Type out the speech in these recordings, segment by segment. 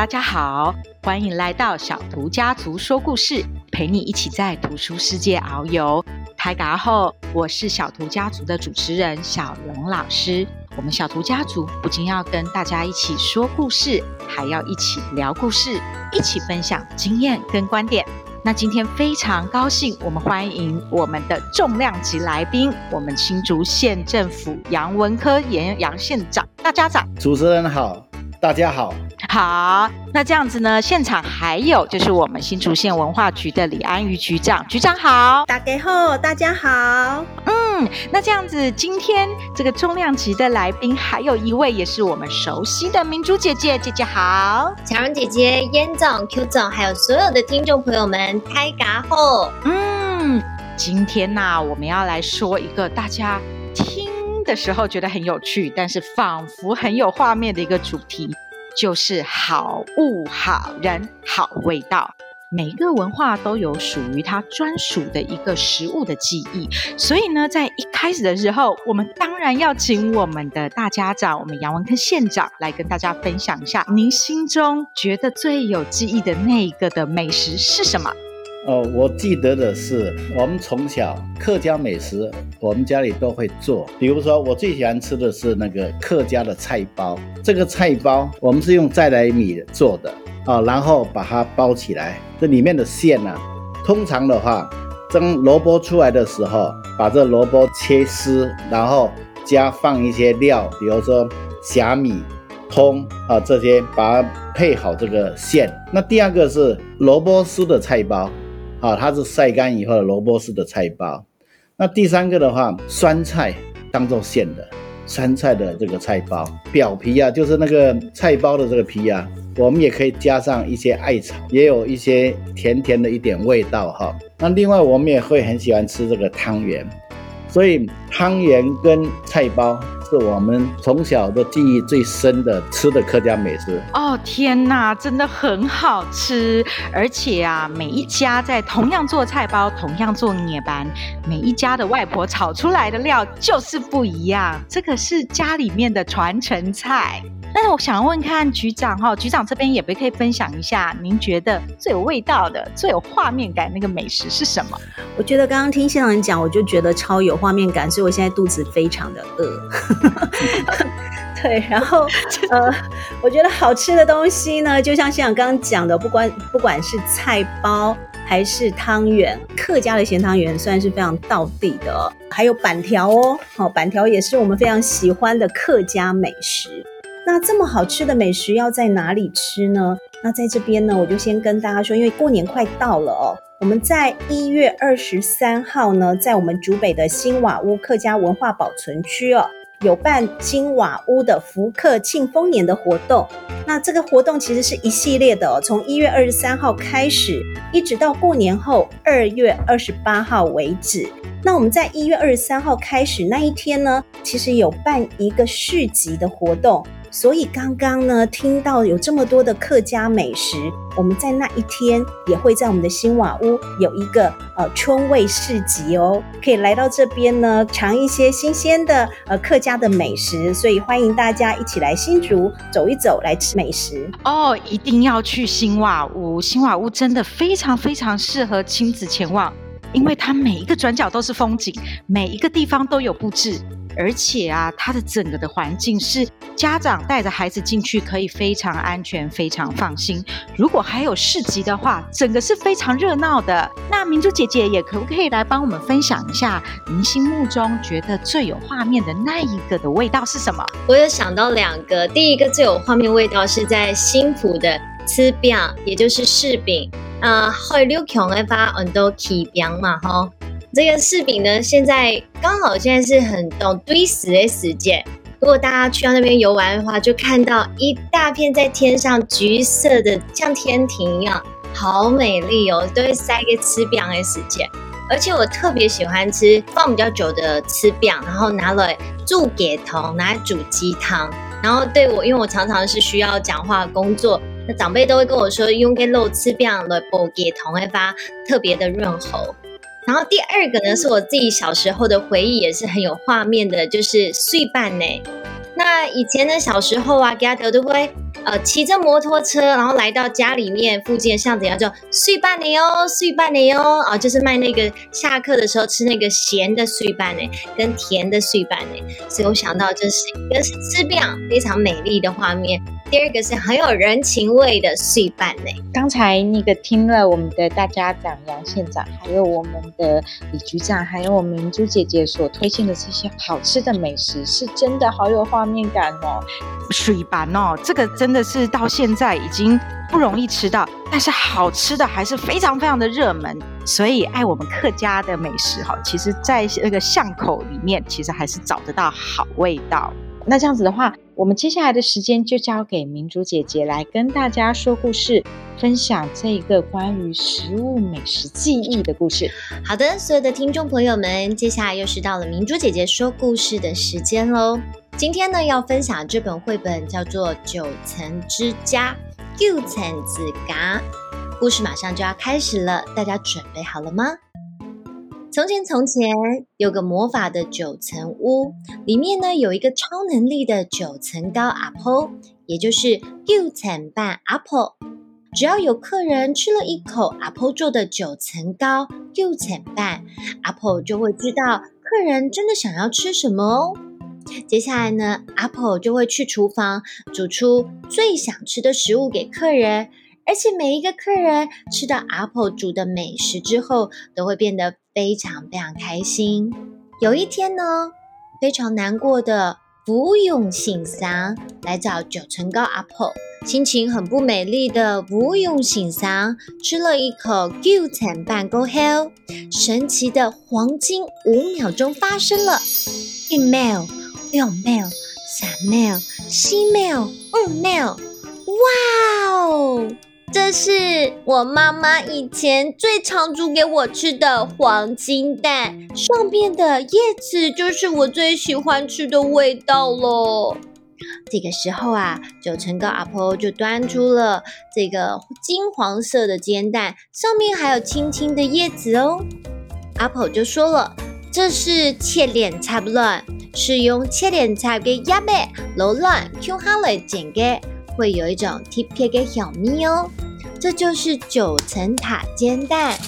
大家好，欢迎来到小图家族说故事，陪你一起在图书世界遨游。开嘎后，我是小图家族的主持人小蓉老师。我们小图家族不仅要跟大家一起说故事，还要一起聊故事，一起分享经验跟观点。那今天非常高兴，我们欢迎我们的重量级来宾，我们新竹县政府杨文科严杨县长，大家长。主持人好，大家好。好，那这样子呢，现场还有就是我们新竹县文化局的李安瑜局长，局长好。大家好，大家好。嗯，那这样子，今天这个重量级的来宾还有一位，也是我们熟悉的明珠姐姐，姐姐好。巧蓉姐姐、燕总、Q 总，还有所有的听众朋友们，开嘎后。嗯，今天呢、啊，我们要来说一个大家听的时候觉得很有趣，但是仿佛很有画面的一个主题。就是好物、好人、好味道。每个文化都有属于它专属的一个食物的记忆，所以呢，在一开始的时候，我们当然要请我们的大家长，我们杨文科县长来跟大家分享一下，您心中觉得最有记忆的那一个的美食是什么？哦，我记得的是，我们从小客家美食，我们家里都会做。比如说，我最喜欢吃的是那个客家的菜包。这个菜包我们是用再来米做的啊，然后把它包起来。这里面的馅呢，通常的话，蒸萝卜出来的时候，把这萝卜切丝，然后加放一些料，比如说虾米、葱啊这些，把它配好这个馅。那第二个是萝卜丝的菜包。啊，它是晒干以后的萝卜丝的菜包。那第三个的话，酸菜当做馅的酸菜的这个菜包，表皮啊，就是那个菜包的这个皮啊，我们也可以加上一些艾草，也有一些甜甜的一点味道哈。那另外我们也会很喜欢吃这个汤圆，所以汤圆跟菜包。是我们从小的记忆最深的吃的客家美食哦！天哪，真的很好吃，而且啊，每一家在同样做菜包，同样做捏班，每一家的外婆炒出来的料就是不一样。这个是家里面的传承菜。但是我想问看局长哈，局长这边也不可以分享一下，您觉得最有味道的、最有画面感那个美食是什么？我觉得刚刚听现场人讲，我就觉得超有画面感，所以我现在肚子非常的饿。对，然后呃，我觉得好吃的东西呢，就像现场刚刚讲的，不管不管是菜包还是汤圆，客家的咸汤圆算是非常道地的，还有板条哦，好，板条也是我们非常喜欢的客家美食。那这么好吃的美食要在哪里吃呢？那在这边呢，我就先跟大家说，因为过年快到了哦，我们在一月二十三号呢，在我们竹北的新瓦屋客家文化保存区哦，有办新瓦屋的福客庆丰年的活动。那这个活动其实是一系列的哦，从一月二十三号开始，一直到过年后二月二十八号为止。那我们在一月二十三号开始那一天呢，其实有办一个市集的活动。所以刚刚呢，听到有这么多的客家美食，我们在那一天也会在我们的新瓦屋有一个呃春味市集哦，可以来到这边呢尝一些新鲜的呃客家的美食，所以欢迎大家一起来新竹走一走，来吃美食。哦，一定要去新瓦屋，新瓦屋真的非常非常适合亲子前往，因为它每一个转角都是风景，每一个地方都有布置。而且啊，它的整个的环境是家长带着孩子进去可以非常安全、非常放心。如果还有市集的话，整个是非常热闹的。那明珠姐姐也可不可以来帮我们分享一下，您心目中觉得最有画面的那一个的味道是什么？我有想到两个，第一个最有画面味道是在新埔的吃饼，也就是柿饼。呃，会溜孔来发很多起饼嘛，哈。这个柿饼呢，现在刚好现在是很懂堆石的时间。如果大家去到那边游玩的话，就看到一大片在天上橘色的，像天庭一样，好美丽哦，都会塞个吃饼的时间。而且我特别喜欢吃放比较久的吃饼，然后拿来煮给头，拿来煮鸡汤。然后对我，因为我常常是需要讲话工作，那长辈都会跟我说，用个肉吃饼来补给同，会发特别的润喉。然后第二个呢，是我自己小时候的回忆，也是很有画面的，就是碎瓣呢。那以前呢，小时候啊，家头都会呃骑着摩托车，然后来到家里面附近巷子，然后就碎半年哦，碎半年哦，啊，就是卖那个下课的时候吃那个咸的碎瓣呢跟甜的碎瓣呢，所以我想到这是一个吃饼非常美丽的画面。第二个是很有人情味的碎办呢。刚才那个听了我们的大家长杨县长，还有我们的李局长，还有我们明珠姐姐所推荐的这些好吃的美食，是真的好有画面感哦。水板哦，这个真的是到现在已经不容易吃到，但是好吃的还是非常非常的热门。所以爱我们客家的美食哈，其实在那个巷口里面，其实还是找得到好味道。那这样子的话，我们接下来的时间就交给明珠姐姐来跟大家说故事，分享这一个关于食物美食记忆的故事。好的，所有的听众朋友们，接下来又是到了明珠姐姐说故事的时间喽。今天呢，要分享这本绘本叫做《九层之家》，九层之家，故事马上就要开始了，大家准备好了吗？从前，从前有个魔法的九层屋，里面呢有一个超能力的九层糕阿婆，也就是九层半阿婆。只要有客人吃了一口阿婆做的九层糕，九层半阿婆就会知道客人真的想要吃什么哦。接下来呢，阿婆就会去厨房煮出最想吃的食物给客人。而且每一个客人吃到阿婆煮的美食之后，都会变得非常非常开心。有一天呢，非常难过的福永醒桑来找九层糕阿婆，心情很不美丽的福永醒桑吃了一口九层半糕后，神奇的黄金五秒钟发生了一 mail、用 mail、三 mail、七 mail、五 mail，哇哦！这是我妈妈以前最常煮给我吃的黄金蛋，上面的叶子就是我最喜欢吃的味道喽。这个时候啊，九层糕阿婆就端出了这个金黄色的煎蛋，上面还有青青的叶子哦。阿婆就说了：“这是切脸菜不乱，是用切脸菜给压白、揉软、Q 哈来煎的。”会有一种特别的香味哦，这就是九层塔煎蛋。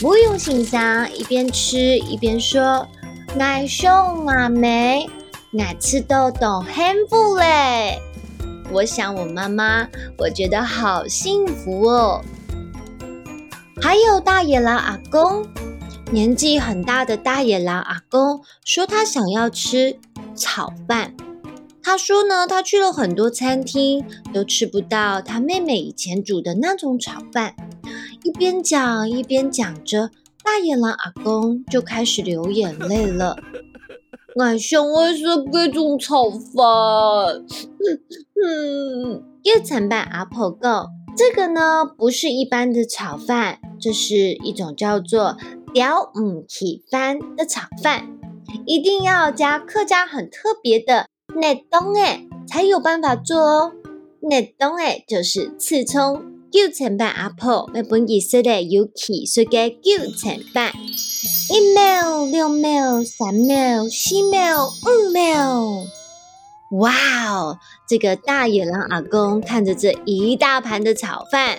不用欣赏，一边吃一边说：“爱兄爱妹，爱吃豆豆幸福嘞！”我想我妈妈，我觉得好幸福哦。还有大野狼阿公，年纪很大的大野狼阿公说他想要吃炒饭。他说呢，他去了很多餐厅，都吃不到他妹妹以前煮的那种炒饭。一边讲一边讲着，大野狼阿公就开始流眼泪了。我想我是各种炒饭，嗯，九层办阿婆糕，这个呢不是一般的炒饭，这是一种叫做吊五起饭的炒饭，一定要加客家很特别的。内东哎，才有办法做哦。内东哎，就是刺葱。九层办阿婆，那本意思的有气势的九层办。一秒、两秒、三秒、四秒、五秒。哇哦！这个大野狼阿公看着这一大盘的炒饭，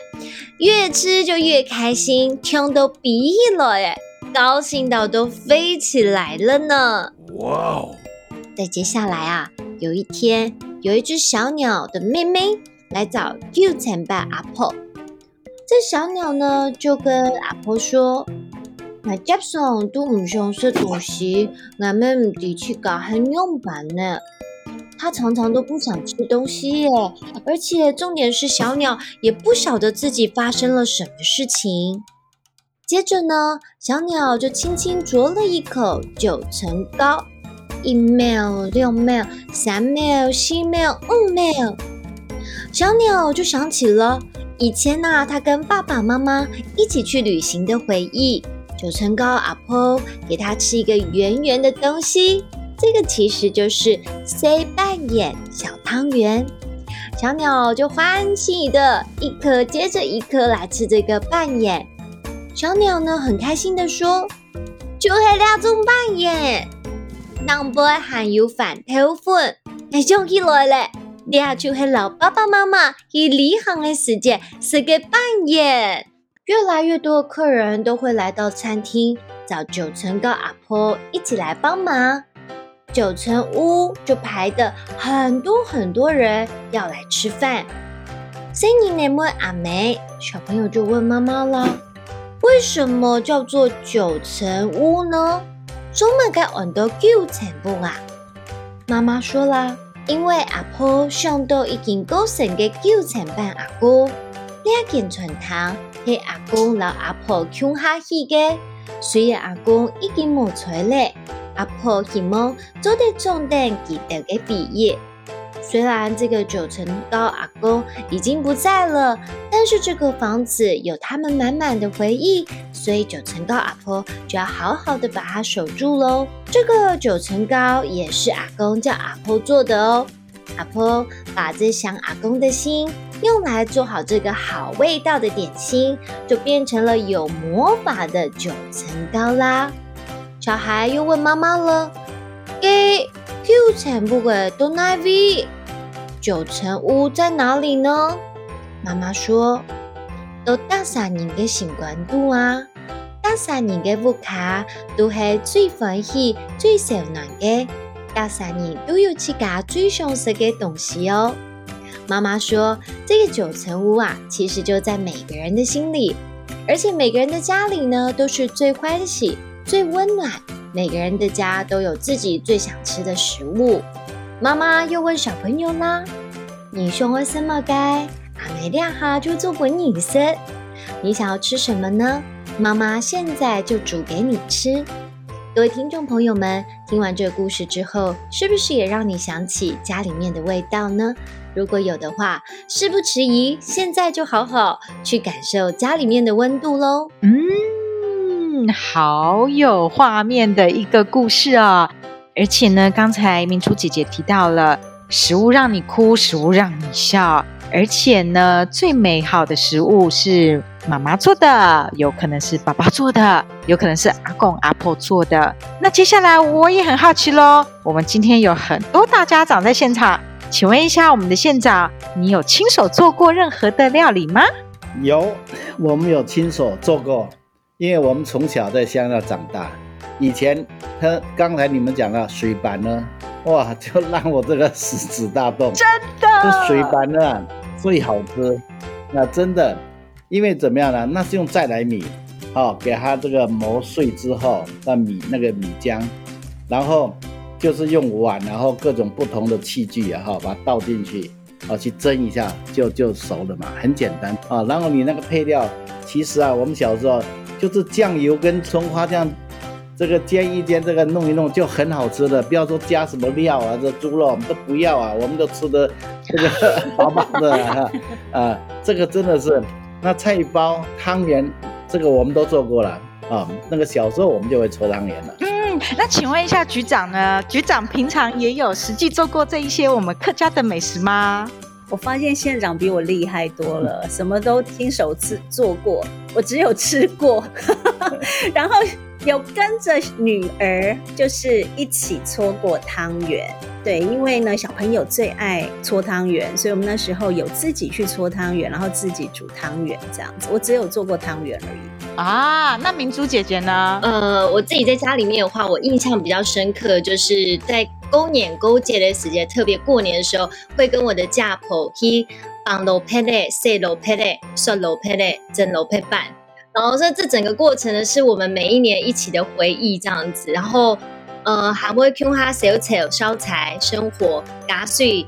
越吃就越开心，听都鼻了耶，高兴到都飞起来了呢。哇哦！再接下来啊。有一天，有一只小鸟的妹妹来找九层办阿婆。这小鸟呢，就跟阿婆说：“我基本上都不想吃东西，我们得去搞很用饭呢。”它常常都不想吃东西耶，而且重点是小鸟也不晓得自己发生了什么事情。接着呢，小鸟就轻轻啄了一口九层糕。一 mail、六 mail、三秒、四秒、五秒，小鸟就想起了以前呐、它跟爸爸妈妈一起去旅行的回忆。九层糕阿婆给它吃一个圆圆的东西，这个其实就是西扮演小汤圆。小鸟就欢喜的一颗接着一颗来吃这个扮演。小鸟呢，很开心的说：“就是两种半眼。”南北含有饭头粉，还用起来了。俩就是老爸爸妈妈去旅行的时间是个扮演。越来越多的客人都会来到餐厅，找九层糕阿婆一起来帮忙。九层屋就排的很多很多人要来吃饭。新年年末阿梅小朋友就问妈妈了：为什么叫做九层屋呢？怎么该按到九层半啊？妈妈说了，因为阿婆想到已经过生的九层半阿姑，两件传堂是阿公老阿婆穷下去的，虽然阿公已经没出来。阿婆希望做得重点，记得的毕业。虽然这个九层糕阿公已经不在了，但是这个房子有他们满满的回忆，所以九层糕阿婆就要好好的把它守住喽。这个九层糕也是阿公叫阿婆做的哦。阿婆把这想阿公的心用来做好这个好味道的点心，就变成了有魔法的九层糕啦。小孩又问妈妈了：“给九层屋的到哪里？九层屋在哪里呢？”妈妈说：“都大三年的新关渡啊，大三年的屋卡都是最欢喜、最温暖的。大三年都有自家最想食的东西哦。”妈妈说：“这个九层屋啊，其实就在每个人的心里，而且每个人的家里呢，都是最欢喜。”最温暖，每个人的家都有自己最想吃的食物。妈妈又问小朋友啦：“你想要什么？该阿梅俩哈就做给你吃。你想要吃什么呢？妈妈现在就煮给你吃。”各位听众朋友们，听完这个故事之后，是不是也让你想起家里面的味道呢？如果有的话，事不迟疑，现在就好好去感受家里面的温度喽。嗯。好有画面的一个故事啊！而且呢，刚才明珠姐姐提到了食物让你哭，食物让你笑，而且呢，最美好的食物是妈妈做的，有可能是爸爸做的，有可能是阿公阿婆做的。那接下来我也很好奇喽，我们今天有很多大家长在现场，请问一下我们的县长，你有亲手做过任何的料理吗？有，我们有亲手做过。因为我们从小在乡下长大，以前他刚才你们讲了水板呢，哇，就让我这个食指大动。真的，这水板呢最好吃，那真的，因为怎么样呢？那是用再来米，哦，给它这个磨碎之后，那米那个米浆，然后就是用碗，然后各种不同的器具啊，哈，把它倒进去，哦，去蒸一下就就熟了嘛，很简单啊。然后你那个配料，其实啊，我们小时候。就是酱油跟葱花酱，这个煎一煎，这个弄一弄就很好吃的。不要说加什么料啊，这猪肉我们都不要啊，我们都吃的这个 饱饱的啊，啊，这个真的是。那菜包、汤圆，这个我们都做过了啊。那个小时候我们就会搓汤圆了。嗯，那请问一下局长呢？局长平常也有实际做过这一些我们客家的美食吗？我发现县长比我厉害多了，什么都亲手吃做过，我只有吃过，然后有跟着女儿，就是一起搓过汤圆。对，因为呢，小朋友最爱搓汤圆，所以我们那时候有自己去搓汤圆，然后自己煮汤圆这样子。我只有做过汤圆而已。啊，那明珠姐姐呢？呃，我自己在家里面的话，我印象比较深刻，就是在过年过节的时间，特别过年的时候，会跟我的家婆去绑楼皮嘞、塞楼皮嘞、刷楼皮嘞、蒸楼皮板。然后这这整个过程呢，是我们每一年一起的回忆这样子。然后。呃，还会用它烧柴、烧柴、生火、加水，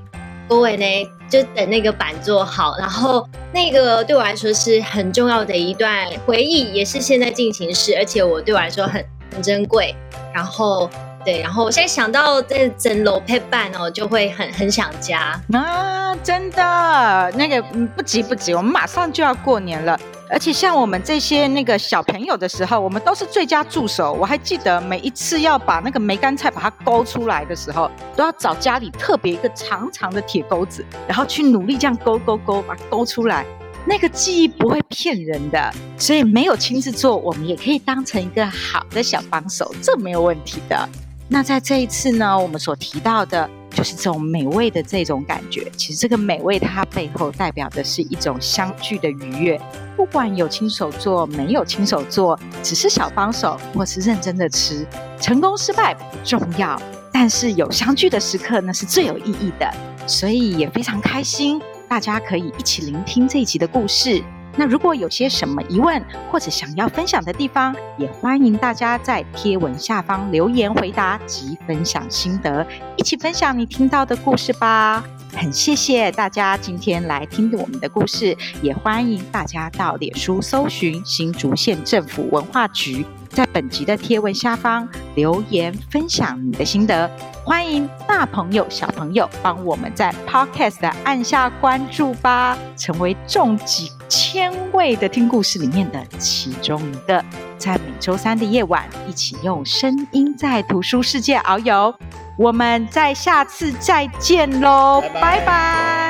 各位呢就等那个板做好，然后那个对我来说是很重要的一段回忆，也是现在进行式，而且我对我来说很很珍贵。然后对，然后我现在想到这整楼配板哦，就会很很想家啊！真的，那个不急不急，我们马上就要过年了。而且像我们这些那个小朋友的时候，我们都是最佳助手。我还记得每一次要把那个梅干菜把它勾出来的时候，都要找家里特别一个长长的铁钩子，然后去努力这样勾勾勾把它勾出来。那个记忆不会骗人的，所以没有亲自做，我们也可以当成一个好的小帮手，这没有问题的。那在这一次呢，我们所提到的就是这种美味的这种感觉。其实这个美味它背后代表的是一种相聚的愉悦。不管有亲手做，没有亲手做，只是小帮手，或是认真的吃，成功失败不重要，但是有相聚的时刻，那是最有意义的。所以也非常开心，大家可以一起聆听这一集的故事。那如果有些什么疑问或者想要分享的地方，也欢迎大家在贴文下方留言回答及分享心得，一起分享你听到的故事吧。很谢谢大家今天来听我们的故事，也欢迎大家到脸书搜寻新竹县政府文化局。在本集的贴文下方留言分享你的心得，欢迎大朋友小朋友帮我们在 Podcast 按下关注吧，成为众几千位的听故事里面的其中一个。在每周三的夜晚，一起用声音在图书世界遨游。我们在下次再见喽，拜拜。